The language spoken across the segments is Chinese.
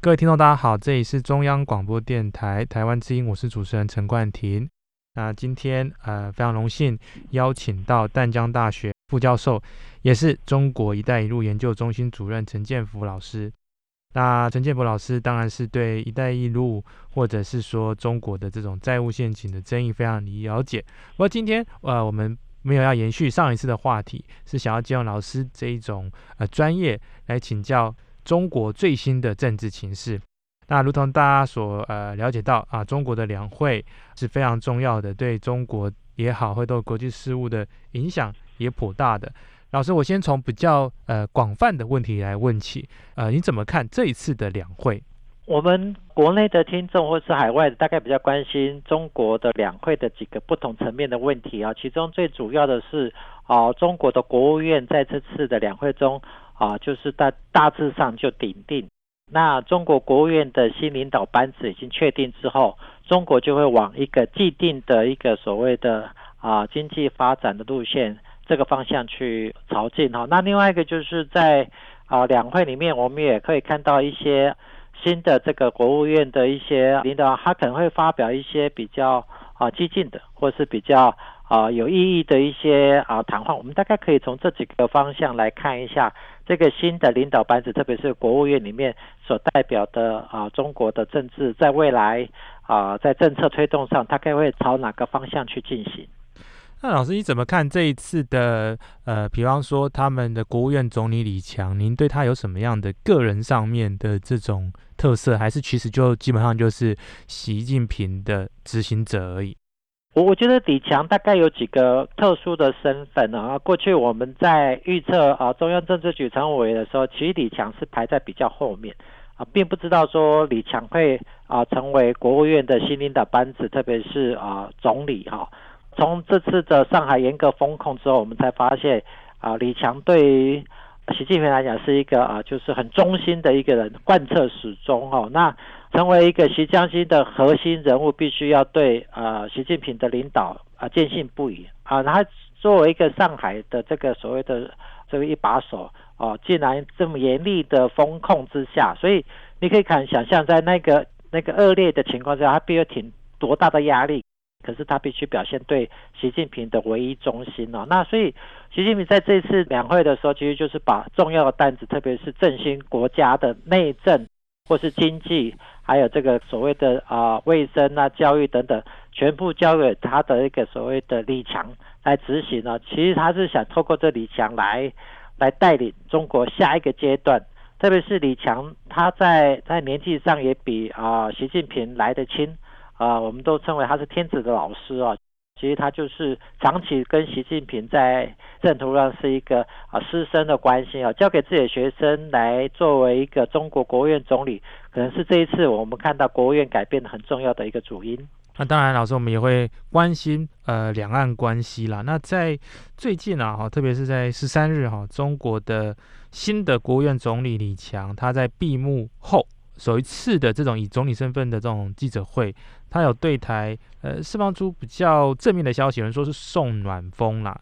各位听众，大家好，这里是中央广播电台台湾之音，我是主持人陈冠廷。那今天呃非常荣幸邀请到淡江大学副教授，也是中国“一带一路”研究中心主任陈建福老师。那陈建福老师当然是对“一带一路”或者是说中国的这种债务陷阱的争议非常了解。不过今天呃我们没有要延续上一次的话题，是想要借用老师这一种呃专业来请教。中国最新的政治情势，那如同大家所呃了解到啊，中国的两会是非常重要的，对中国也好，会对国际事务的影响也颇大的。老师，我先从比较呃广泛的问题来问起，呃，你怎么看这一次的两会？我们国内的听众或是海外的，大概比较关心中国的两会的几个不同层面的问题啊，其中最主要的是啊，中国的国务院在这次的两会中。啊，就是大大致上就顶定，那中国国务院的新领导班子已经确定之后，中国就会往一个既定的一个所谓的啊经济发展的路线这个方向去朝进哈。那另外一个就是在啊两会里面，我们也可以看到一些新的这个国务院的一些领导，他可能会发表一些比较啊激进的，或是比较。啊，有意义的一些啊谈话，我们大概可以从这几个方向来看一下这个新的领导班子，特别是国务院里面所代表的啊中国的政治，在未来啊在政策推动上，大概会朝哪个方向去进行？那老师你怎么看这一次的呃，比方说他们的国务院总理李强，您对他有什么样的个人上面的这种特色，还是其实就基本上就是习近平的执行者而已？我我觉得李强大概有几个特殊的身份啊。过去我们在预测啊中央政治局常委的时候，其实李强是排在比较后面啊，并不知道说李强会啊成为国务院的新领导班子，特别是啊总理哈。从这次的上海严格封控之后，我们才发现啊李强对于习近平来讲是一个啊就是很忠心的一个人，贯彻始终哈。那成为一个习江心的核心人物，必须要对呃习近平的领导啊坚信不疑啊。他作为一个上海的这个所谓的这个一把手哦，竟然这么严厉的风控之下，所以你可以看想象在那个那个恶劣的情况下，他必须挺多大的压力。可是他必须表现对习近平的唯一忠心哦。那所以习近平在这次两会的时候，其实就是把重要的担子，特别是振兴国家的内政或是经济。还有这个所谓的啊卫生啊教育等等，全部交给他的一个所谓的李强来执行呢。其实他是想透过这李强来来带领中国下一个阶段。特别是李强，他在在年纪上也比啊习近平来得轻啊，我们都称为他是天子的老师啊。其实他就是长期跟习近平在政途上是一个啊师生的关系啊，交给自己的学生来作为一个中国国务院总理，可能是这一次我们看到国务院改变的很重要的一个主因。那当然，老师我们也会关心呃两岸关系啦。那在最近啊哈，特别是在十三日哈，中国的新的国务院总理李强他在闭幕后。首一次的这种以总理身份的这种记者会，他有对台呃释放出比较正面的消息，有人说是送暖风啦。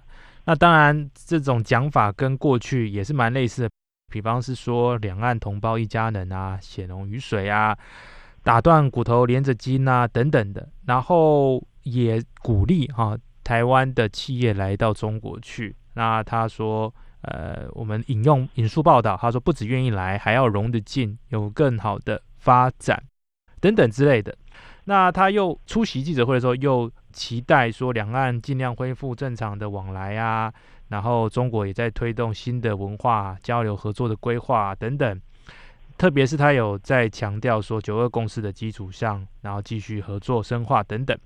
那当然这种讲法跟过去也是蛮类似的，比方是说两岸同胞一家人啊，血浓于水啊，打断骨头连着筋啊等等的，然后也鼓励哈台湾的企业来到中国去。那他说。呃，我们引用引述报道，他说不只愿意来，还要融得进，有更好的发展等等之类的。那他又出席记者会的时候，又期待说两岸尽量恢复正常的往来啊，然后中国也在推动新的文化交流合作的规划等等。特别是他有在强调说九二共识的基础上，然后继续合作深化等等。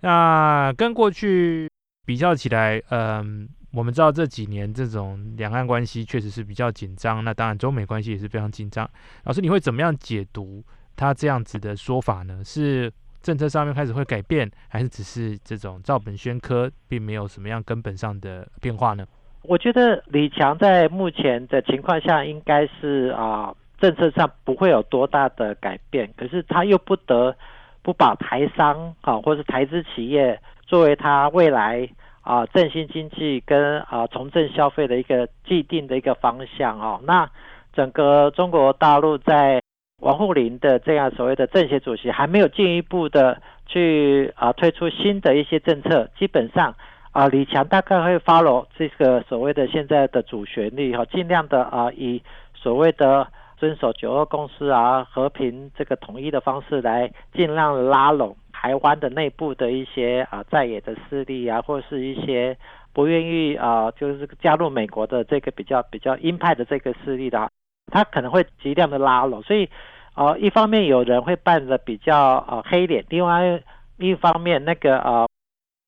那跟过去比较起来，嗯。我们知道这几年这种两岸关系确实是比较紧张，那当然中美关系也是非常紧张。老师，你会怎么样解读他这样子的说法呢？是政策上面开始会改变，还是只是这种照本宣科，并没有什么样根本上的变化呢？我觉得李强在目前的情况下，应该是啊，政策上不会有多大的改变。可是他又不得不把台商啊，或是台资企业作为他未来啊振兴经济跟啊重振消费的一个既定的一个方向哦。那整个中国大陆在王沪宁的这样所谓的政协主席还没有进一步的去啊推出新的一些政策，基本上。啊，李强大概会 follow 这个所谓的现在的主旋律哈，尽量的啊，以所谓的遵守九二共识啊，和平这个统一的方式来尽量拉拢台湾的内部的一些啊在野的势力啊，或是一些不愿意啊，就是加入美国的这个比较比较鹰派的这个势力的，他可能会尽量的拉拢。所以啊，一方面有人会扮的比较啊黑脸，另外一方面那个啊。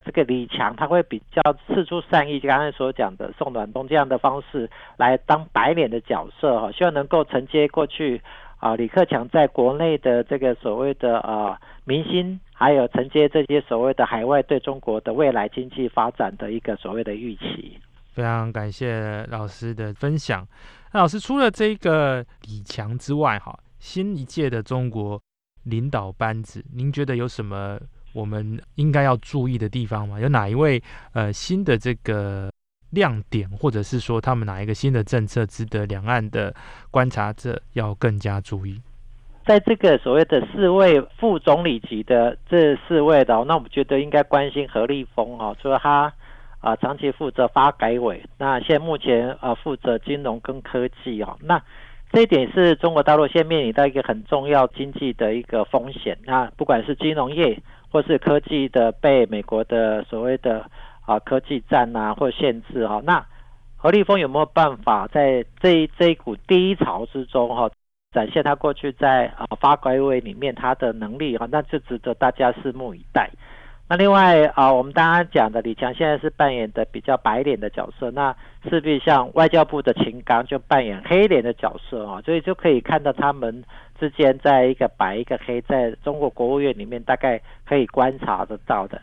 这个李强他会比较四出善意，就刚才所讲的宋暖冬这样的方式来当白脸的角色哈，希望能够承接过去啊李克强在国内的这个所谓的啊明星，还有承接这些所谓的海外对中国的未来经济发展的一个所谓的预期。非常感谢老师的分享。那老师除了这个李强之外，哈，新一届的中国领导班子，您觉得有什么？我们应该要注意的地方吗？有哪一位呃新的这个亮点，或者是说他们哪一个新的政策值得两岸的观察者要更加注意？在这个所谓的四位副总理级的这四位的，那我们觉得应该关心何立峰哦，除了他啊长期负责发改委，那现目前啊负责金融跟科技哦，那这一点是中国大陆现在面临到一个很重要经济的一个风险，那不管是金融业。或是科技的被美国的所谓的啊科技战啊或限制哈，那何立峰有没有办法在这这一股低潮之中哈，展现他过去在啊发改委里面他的能力哈，那就值得大家拭目以待。那另外啊，我们刚刚讲的李强现在是扮演的比较白脸的角色，那势必像外交部的秦刚就扮演黑脸的角色啊，所以就可以看到他们。之间在一个白一个黑，在中国国务院里面大概可以观察得到的。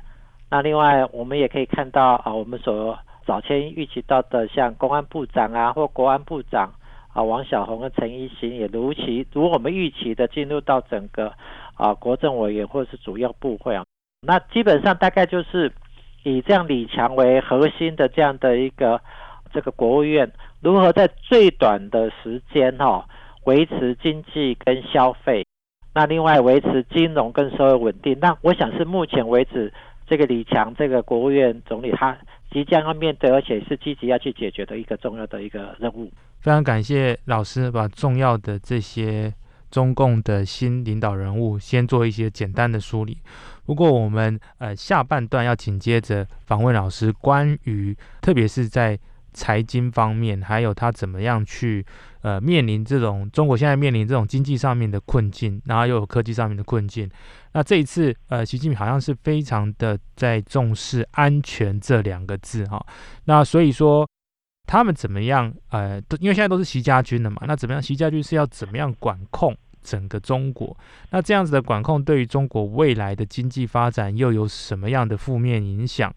那另外我们也可以看到啊，我们所早前预期到的，像公安部长啊或国安部长啊王小红和陈一新，也如期如我们预期的进入到整个啊国政委员或是主要部会啊。那基本上大概就是以这样李强为核心的这样的一个这个国务院，如何在最短的时间哈。维持经济跟消费，那另外维持金融跟社会稳定。那我想是目前为止，这个李强这个国务院总理他即将要面对，而且是积极要去解决的一个重要的一个任务。非常感谢老师把重要的这些中共的新领导人物先做一些简单的梳理。不过我们呃下半段要紧接着访问老师，关于特别是在财经方面，还有他怎么样去。呃，面临这种中国现在面临这种经济上面的困境，然后又有科技上面的困境。那这一次，呃，习近平好像是非常的在重视安全这两个字哈。那所以说，他们怎么样？呃，因为现在都是习家军的嘛，那怎么样？习家军是要怎么样管控整个中国？那这样子的管控对于中国未来的经济发展又有什么样的负面影响？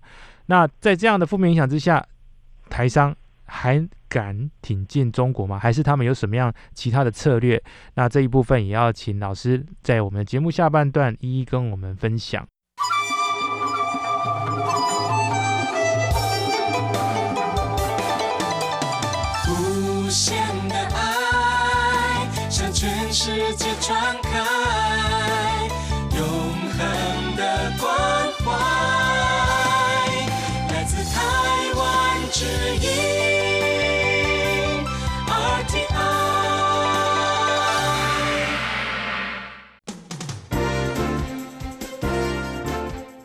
那在这样的负面影响之下，台商。还敢挺进中国吗？还是他们有什么样其他的策略？那这一部分也要请老师在我们的节目下半段一一跟我们分享。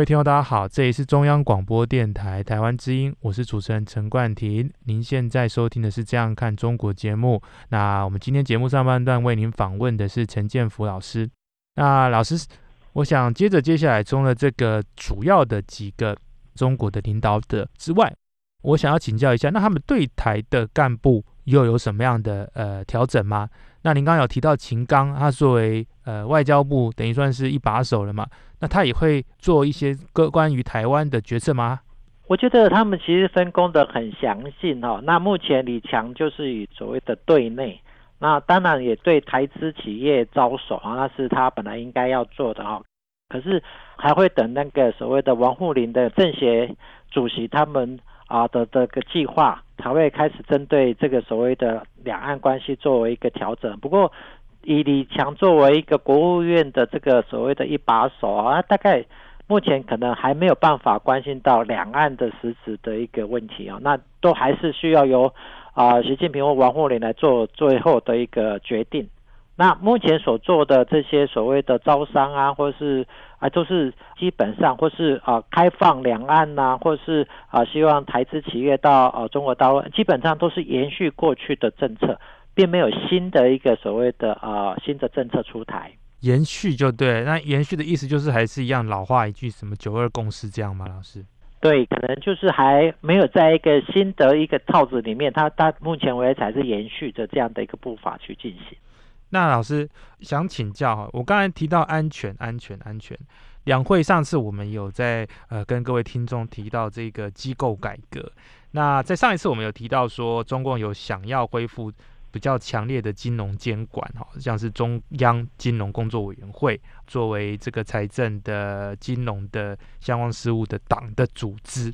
各位听众，大家好，这里是中央广播电台台湾之音，我是主持人陈冠廷。您现在收听的是《这样看中国》节目。那我们今天节目上半段为您访问的是陈建福老师。那老师，我想接着接下来中的这个主要的几个中国的领导者之外，我想要请教一下，那他们对台的干部又有什么样的呃调整吗？那您刚刚有提到秦刚，他作为呃外交部等于算是一把手了嘛？那他也会做一些个关于台湾的决策吗？我觉得他们其实分工的很详细哈。那目前李强就是以所谓的对内，那当然也对台资企业招手啊，那是他本来应该要做的哈。可是还会等那个所谓的王沪宁的政协主席他们啊的这个计划，才会开始针对这个所谓的两岸关系作为一个调整。不过。以李强作为一个国务院的这个所谓的一把手啊，大概目前可能还没有办法关心到两岸的实质的一个问题啊，那都还是需要由啊习近平或王沪宁来做最后的一个决定。那目前所做的这些所谓的招商啊，或是啊都是基本上或是啊开放两岸呐，或是啊希望台资企业到呃中国大陆，基本上都是延续过去的政策。并没有新的一个所谓的啊新的政策出台，延续就对。那延续的意思就是还是一样老话一句，什么九二共识这样吗？老师？对，可能就是还没有在一个新的一个套子里面，它它目前为止还是延续着这样的一个步伐去进行。那老师想请教哈，我刚才提到安全、安全、安全。两会上次我们有在呃跟各位听众提到这个机构改革。那在上一次我们有提到说，中共有想要恢复。比较强烈的金融监管，哈，像是中央金融工作委员会作为这个财政的金融的相关事务的党的组织，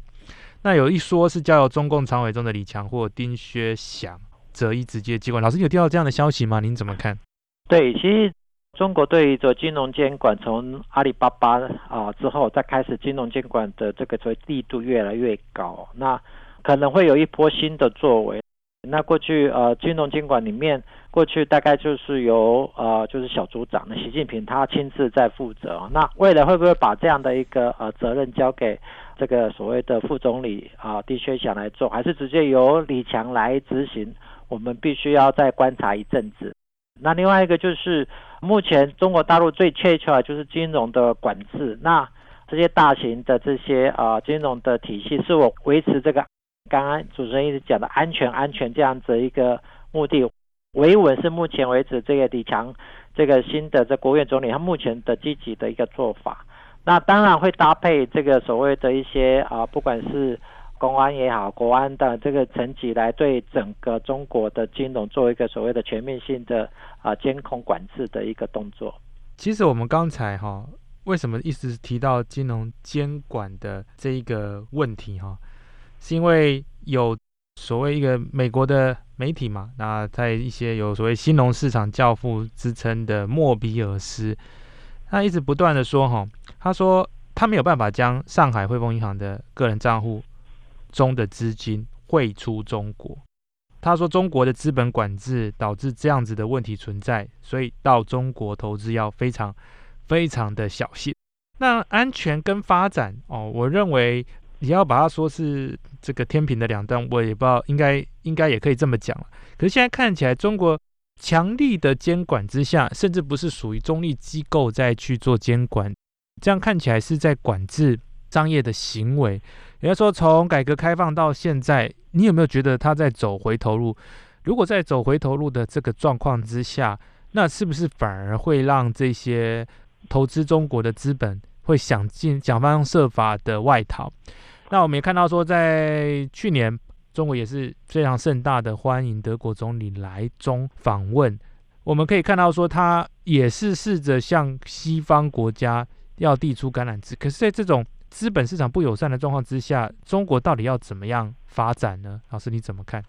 那有一说是交由中共常委中的李强或丁薛祥择一直接接管。老师有听到这样的消息吗？您怎么看？对，其实中国对于做金融监管，从阿里巴巴啊之后，再开始金融监管的这个所力度越来越高，那可能会有一波新的作为。那过去呃，金融监管里面，过去大概就是由呃，就是小组长的习近平他亲自在负责。那未来会不会把这样的一个呃责任交给这个所谓的副总理啊，丁薛祥来做，还是直接由李强来执行？我们必须要再观察一阵子。那另外一个就是，目前中国大陆最欠缺的就是金融的管制。那这些大型的这些啊金融的体系，是我维持这个。刚刚主持人一直讲的安全、安全这样子一个目的，维稳是目前为止这个李强这个新的这国务院总理他目前的积极的一个做法。那当然会搭配这个所谓的一些啊，不管是公安也好，国安的这个层级来对整个中国的金融做一个所谓的全面性的啊监控管制的一个动作。其实我们刚才哈，为什么一直提到金融监管的这一个问题哈？是因为有所谓一个美国的媒体嘛，那在一些有所谓新农市场教父之称的莫比尔斯，他一直不断的说哈，他说他没有办法将上海汇丰银行的个人账户中的资金汇出中国。他说中国的资本管制导致这样子的问题存在，所以到中国投资要非常非常的小心。那安全跟发展哦，我认为。你要把它说是这个天平的两端，我也不知道，应该应该也可以这么讲了。可是现在看起来，中国强力的监管之下，甚至不是属于中立机构在去做监管，这样看起来是在管制商业的行为。也就是说，从改革开放到现在，你有没有觉得他在走回头路？如果在走回头路的这个状况之下，那是不是反而会让这些投资中国的资本会想尽想方设法的外逃？那我们也看到说，在去年，中国也是非常盛大的欢迎德国总理来中访问。我们可以看到说，他也是试着向西方国家要递出橄榄枝。可是，在这种资本市场不友善的状况之下，中国到底要怎么样发展呢？老师你怎么看？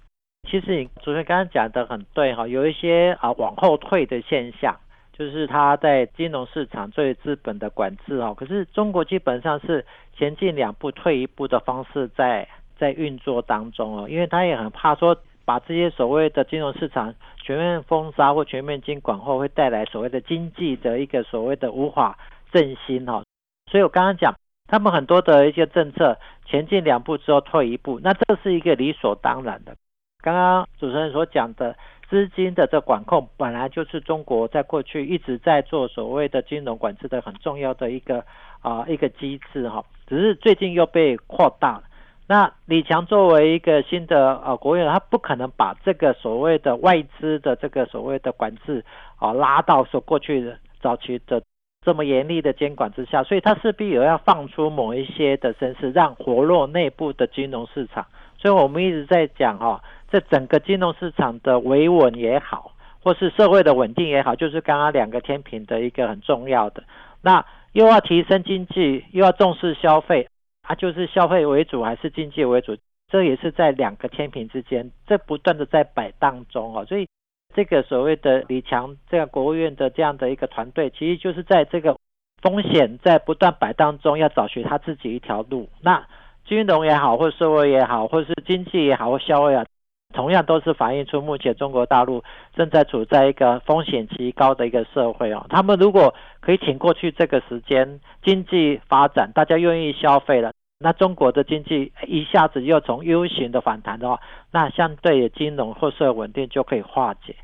其实主持人刚刚讲的很对哈，有一些啊往后退的现象，就是他在金融市场对资本的管制哦。可是中国基本上是前进两步退一步的方式在在运作当中哦，因为他也很怕说把这些所谓的金融市场全面封杀或全面监管后，会带来所谓的经济的一个所谓的无法振兴哈。所以我刚刚讲。他们很多的一些政策前进两步之后退一步，那这是一个理所当然的。刚刚主持人所讲的资金的这管控，本来就是中国在过去一直在做所谓的金融管制的很重要的一个啊一个机制哈，只是最近又被扩大了。那李强作为一个新的呃国务院，他不可能把这个所谓的外资的这个所谓的管制啊拉到说过去的早期的。这么严厉的监管之下，所以它势必有要放出某一些的声势，让活络内部的金融市场。所以我们一直在讲哈，这整个金融市场的维稳也好，或是社会的稳定也好，就是刚刚两个天平的一个很重要的。那又要提升经济，又要重视消费，啊，就是消费为主还是经济为主？这也是在两个天平之间，这不断的在摆荡中哦，所以。这个所谓的李强这个国务院的这样的一个团队，其实就是在这个风险在不断摆荡中，要找寻他自己一条路。那金融也好，或社会也好，或是经济也好，或消费啊，同样都是反映出目前中国大陆正在处在一个风险极高的一个社会哦。他们如果可以挺过去这个时间，经济发展，大家愿意消费了。那中国的经济一下子又从 U 型的反弹的话，那相对金融或社会稳定就可以化解。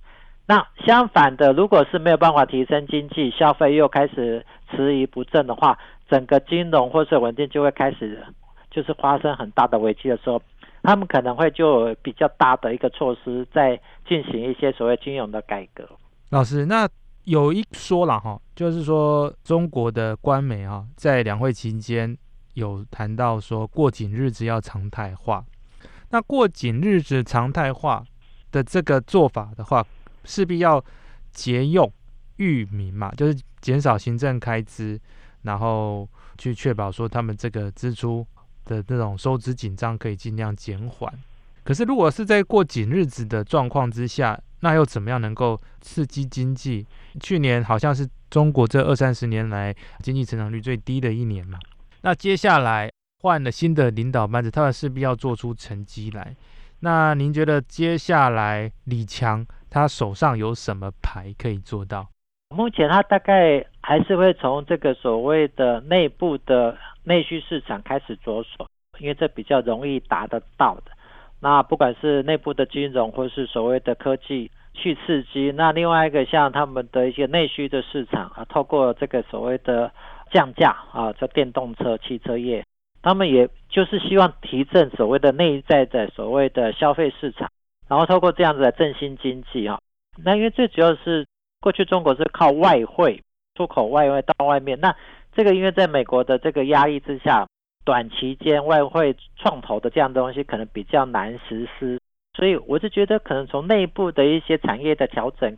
那相反的，如果是没有办法提升经济消费，又开始迟疑不振的话，整个金融或是稳定就会开始就是发生很大的危机的时候，他们可能会就比较大的一个措施在进行一些所谓金融的改革。老师，那有一说了哈，就是说中国的官媒哈在两会期间有谈到说过紧日子要常态化，那过紧日子常态化的这个做法的话。势必要节用裕民嘛，就是减少行政开支，然后去确保说他们这个支出的那种收支紧张可以尽量减缓。可是如果是在过紧日子的状况之下，那又怎么样能够刺激经济？去年好像是中国这二三十年来经济成长率最低的一年嘛。那接下来换了新的领导班子，他们势必要做出成绩来。那您觉得接下来李强？他手上有什么牌可以做到？目前他大概还是会从这个所谓的内部的内需市场开始着手，因为这比较容易达得到的。那不管是内部的金融，或是所谓的科技去刺激，那另外一个像他们的一些内需的市场啊，透过这个所谓的降价啊，叫电动车、汽车业，他们也就是希望提振所谓的内在的所谓的消费市场。然后透过这样子来振兴经济啊，那因为最主要是过去中国是靠外汇出口外汇到外面，那这个因为在美国的这个压力之下，短期间外汇创投的这样东西可能比较难实施，所以我是觉得可能从内部的一些产业的调整，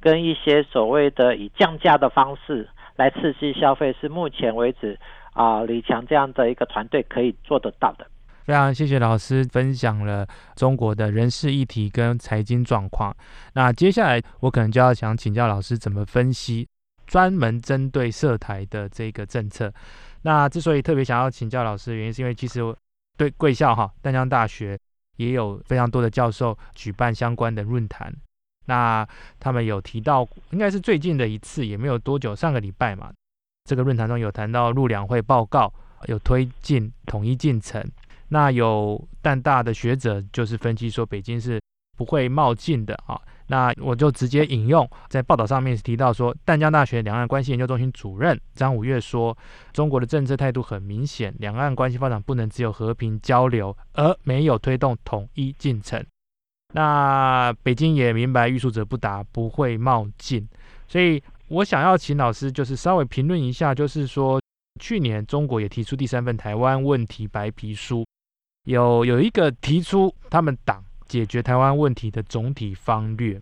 跟一些所谓的以降价的方式来刺激消费，是目前为止啊李强这样的一个团队可以做得到的。非常谢谢老师分享了中国的人事议题跟财经状况。那接下来我可能就要想请教老师怎么分析专门针对涉台的这个政策。那之所以特别想要请教老师原因，是因为其实对贵校哈淡江大学也有非常多的教授举办相关的论坛。那他们有提到，应该是最近的一次，也没有多久，上个礼拜嘛，这个论坛中有谈到陆两会报告，有推进统一进程。那有淡大的学者就是分析说，北京是不会冒进的啊。那我就直接引用在报道上面提到说，淡江大学两岸关系研究中心主任张五岳说，中国的政策态度很明显，两岸关系发展不能只有和平交流，而没有推动统一进程。那北京也明白欲速则不达，不会冒进，所以我想要请老师就是稍微评论一下，就是说去年中国也提出第三份台湾问题白皮书，有有一个提出他们党。解决台湾问题的总体方略，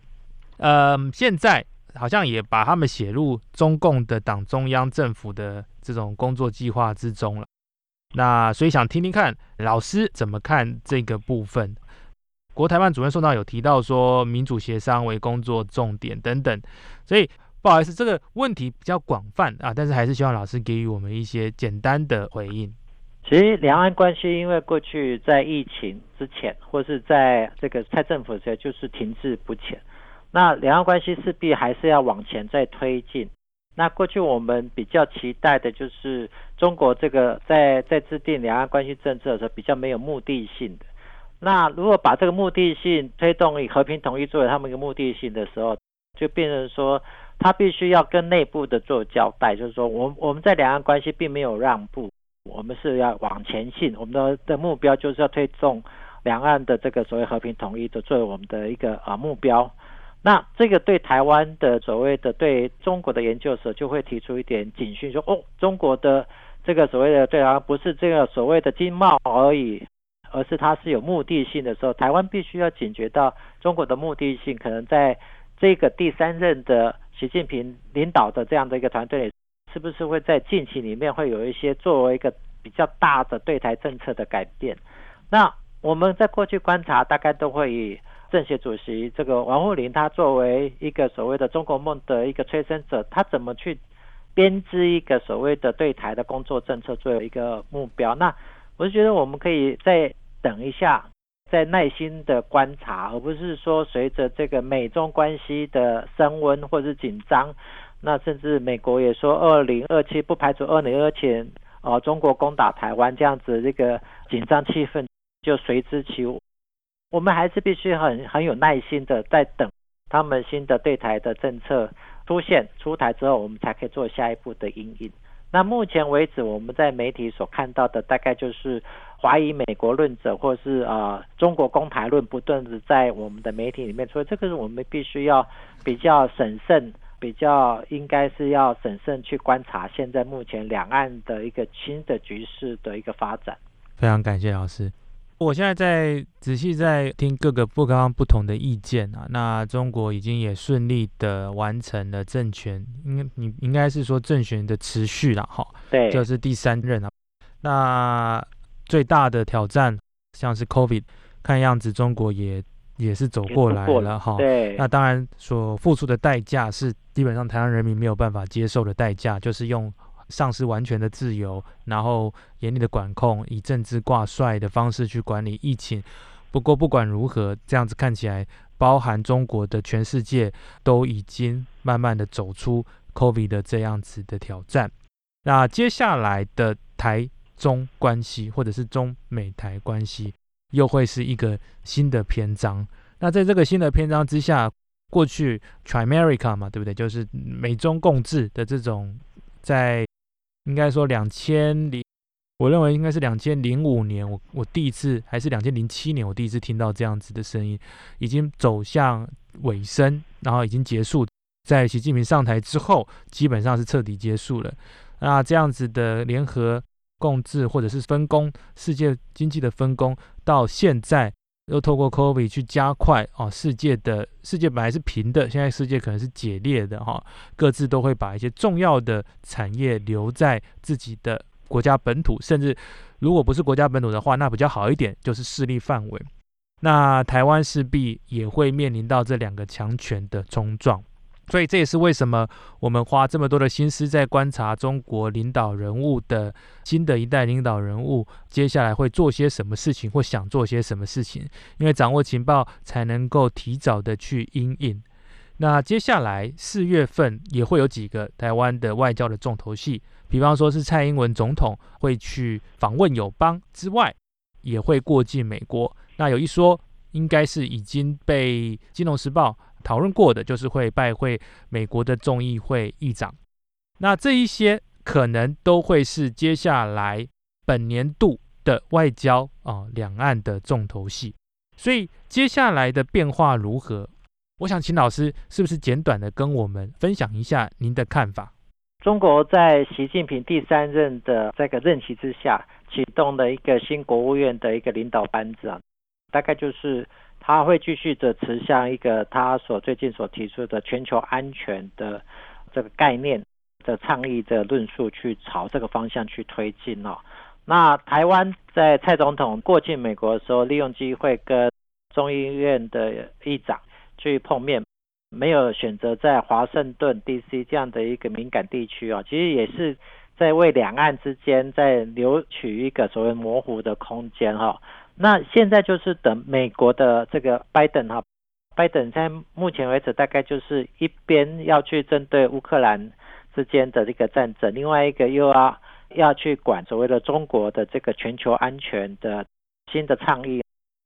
呃，现在好像也把他们写入中共的党中央政府的这种工作计划之中了。那所以想听听看老师怎么看这个部分。国台办主任宋道有提到说，民主协商为工作重点等等。所以不好意思，这个问题比较广泛啊，但是还是希望老师给予我们一些简单的回应。其实两岸关系，因为过去在疫情之前，或是在这个蔡政府的时候，就是停滞不前。那两岸关系势必还是要往前再推进。那过去我们比较期待的就是中国这个在在制定两岸关系政策的时候，比较没有目的性的。那如果把这个目的性推动以和平统一作为他们一个目的性的时候，就变成说他必须要跟内部的做交代，就是说我我们在两岸关系并没有让步。我们是要往前进，我们的的目标就是要推动两岸的这个所谓和平统一的作为我们的一个啊目标。那这个对台湾的所谓的对中国的研究者就会提出一点警讯，说哦，中国的这个所谓的对啊不是这个所谓的经贸而已，而是它是有目的性的时候，台湾必须要警觉到中国的目的性，可能在这个第三任的习近平领导的这样的一个团队里。是不是会在近期里面会有一些作为一个比较大的对台政策的改变？那我们在过去观察，大概都会以政协主席这个王沪宁，他作为一个所谓的中国梦的一个催生者，他怎么去编织一个所谓的对台的工作政策作为一个目标？那我是觉得我们可以再等一下，再耐心的观察，而不是说随着这个美中关系的升温或者是紧张。那甚至美国也说，二零二七不排除二零二七哦，中国攻打台湾这样子，这个紧张气氛就随之起舞。我们还是必须很很有耐心的在等他们新的对台的政策出现出台之后，我们才可以做下一步的应应。那目前为止，我们在媒体所看到的大概就是怀疑美国论者或是呃中国公牌论不断的在我们的媒体里面所以，这个是我们必须要比较审慎。比较应该是要审慎去观察现在目前两岸的一个新的局势的一个发展。非常感谢老师，我现在在仔细在听各个不刚刚不同的意见啊。那中国已经也顺利的完成了政权，应该你应该是说政权的持续了哈。对，这是第三任啊。那最大的挑战像是 COVID，看样子中国也。也是走过来了哈，对，那当然所付出的代价是基本上台湾人民没有办法接受的代价，就是用丧失完全的自由，然后严厉的管控，以政治挂帅的方式去管理疫情。不过不管如何，这样子看起来，包含中国的全世界都已经慢慢的走出 COVID 的这样子的挑战。那接下来的台中关系，或者是中美台关系。又会是一个新的篇章。那在这个新的篇章之下，过去 Trimerica 嘛，对不对？就是美中共治的这种，在应该说两千零，我认为应该是两千零五年，我我第一次还是两千零七年，我第一次听到这样子的声音，已经走向尾声，然后已经结束。在习近平上台之后，基本上是彻底结束了。那这样子的联合。共治或者是分工，世界经济的分工，到现在又透过 COVID 去加快哦，世界的世界本来是平的，现在世界可能是解裂的哈，各自都会把一些重要的产业留在自己的国家本土，甚至如果不是国家本土的话，那比较好一点就是势力范围。那台湾势必也会面临到这两个强权的冲撞。所以这也是为什么我们花这么多的心思在观察中国领导人物的新的一代领导人物接下来会做些什么事情或想做些什么事情，因为掌握情报才能够提早的去应应。那接下来四月份也会有几个台湾的外交的重头戏，比方说是蔡英文总统会去访问友邦之外，也会过境美国。那有一说，应该是已经被《金融时报》。讨论过的，就是会拜会美国的众议会议长。那这一些可能都会是接下来本年度的外交啊两岸的重头戏。所以接下来的变化如何？我想请老师是不是简短的跟我们分享一下您的看法？中国在习近平第三任的这个任期之下，启动了一个新国务院的一个领导班子啊，大概就是他会继续的持向一个他所最近所提出的全球安全的这个概念的倡议的论述去朝这个方向去推进哦。那台湾在蔡总统过境美国的时候，利用机会跟众议院的议长去碰面。没有选择在华盛顿 D.C. 这样的一个敏感地区哦，其实也是在为两岸之间在留取一个所谓模糊的空间哈。那现在就是等美国的这个拜登哈，拜登在目前为止大概就是一边要去针对乌克兰之间的这个战争，另外一个又要要去管所谓的中国的这个全球安全的新的倡议。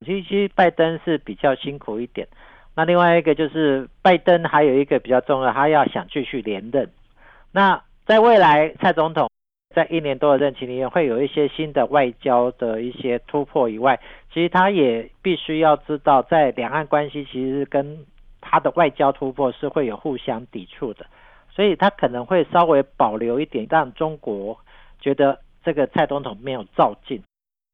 其实拜登是比较辛苦一点。那另外一个就是拜登，还有一个比较重要，他要想继续连任。那在未来，蔡总统在一年多的任期里面，会有一些新的外交的一些突破以外，其实他也必须要知道，在两岸关系其实跟他的外交突破是会有互相抵触的，所以他可能会稍微保留一点，让中国觉得这个蔡总统没有照进。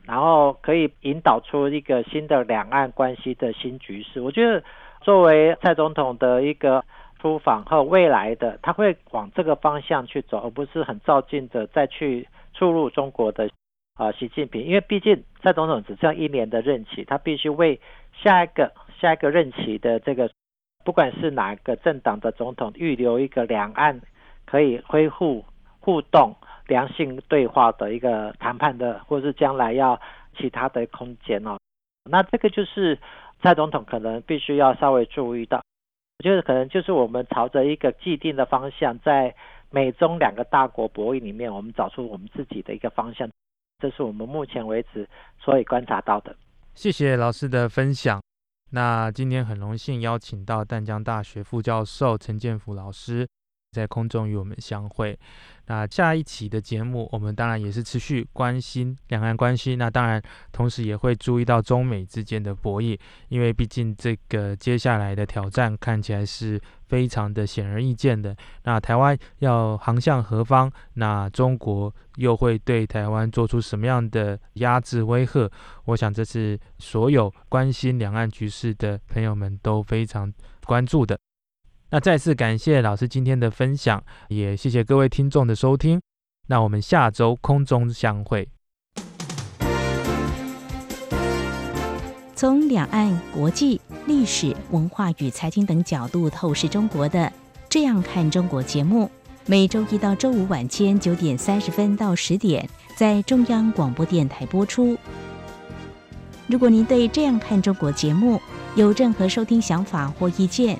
然后可以引导出一个新的两岸关系的新局势。我觉得。作为蔡总统的一个出访和未来的，他会往这个方向去走，而不是很照进的再去出入中国的啊习近平。因为毕竟蔡总统只剩一年的任期，他必须为下一个下一个任期的这个不管是哪个政党的总统预留一个两岸可以恢复互动、良性对话的一个谈判的，或是将来要其他的空间哦。那这个就是。蔡总统可能必须要稍微注意到，我觉得可能就是我们朝着一个既定的方向，在美中两个大国博弈里面，我们找出我们自己的一个方向，这是我们目前为止所以观察到的。谢谢老师的分享。那今天很荣幸邀请到淡江大学副教授陈建福老师。在空中与我们相会。那下一期的节目，我们当然也是持续关心两岸关系。那当然，同时也会注意到中美之间的博弈，因为毕竟这个接下来的挑战看起来是非常的显而易见的。那台湾要航向何方？那中国又会对台湾做出什么样的压制威吓？我想这是所有关心两岸局势的朋友们都非常关注的。那再次感谢老师今天的分享，也谢谢各位听众的收听。那我们下周空中相会。从两岸、国际、历史文化与财经等角度透视中国的《这样看中国》节目，每周一到周五晚间九点三十分到十点在中央广播电台播出。如果您对《这样看中国》节目有任何收听想法或意见，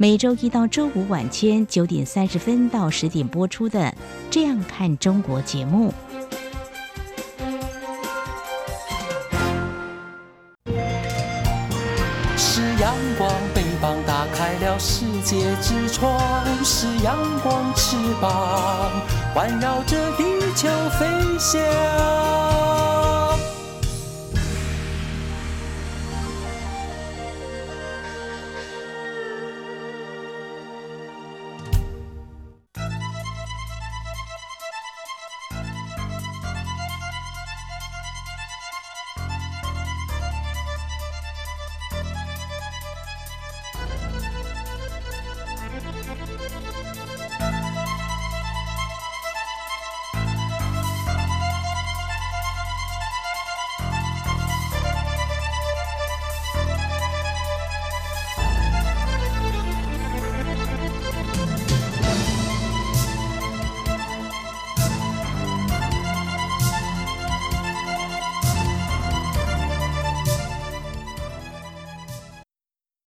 每周一到周五晚间九点三十分到十点播出的《这样看中国》节目。是阳光，翅膀打开了世界之窗；是阳光，翅膀环绕着地球飞翔。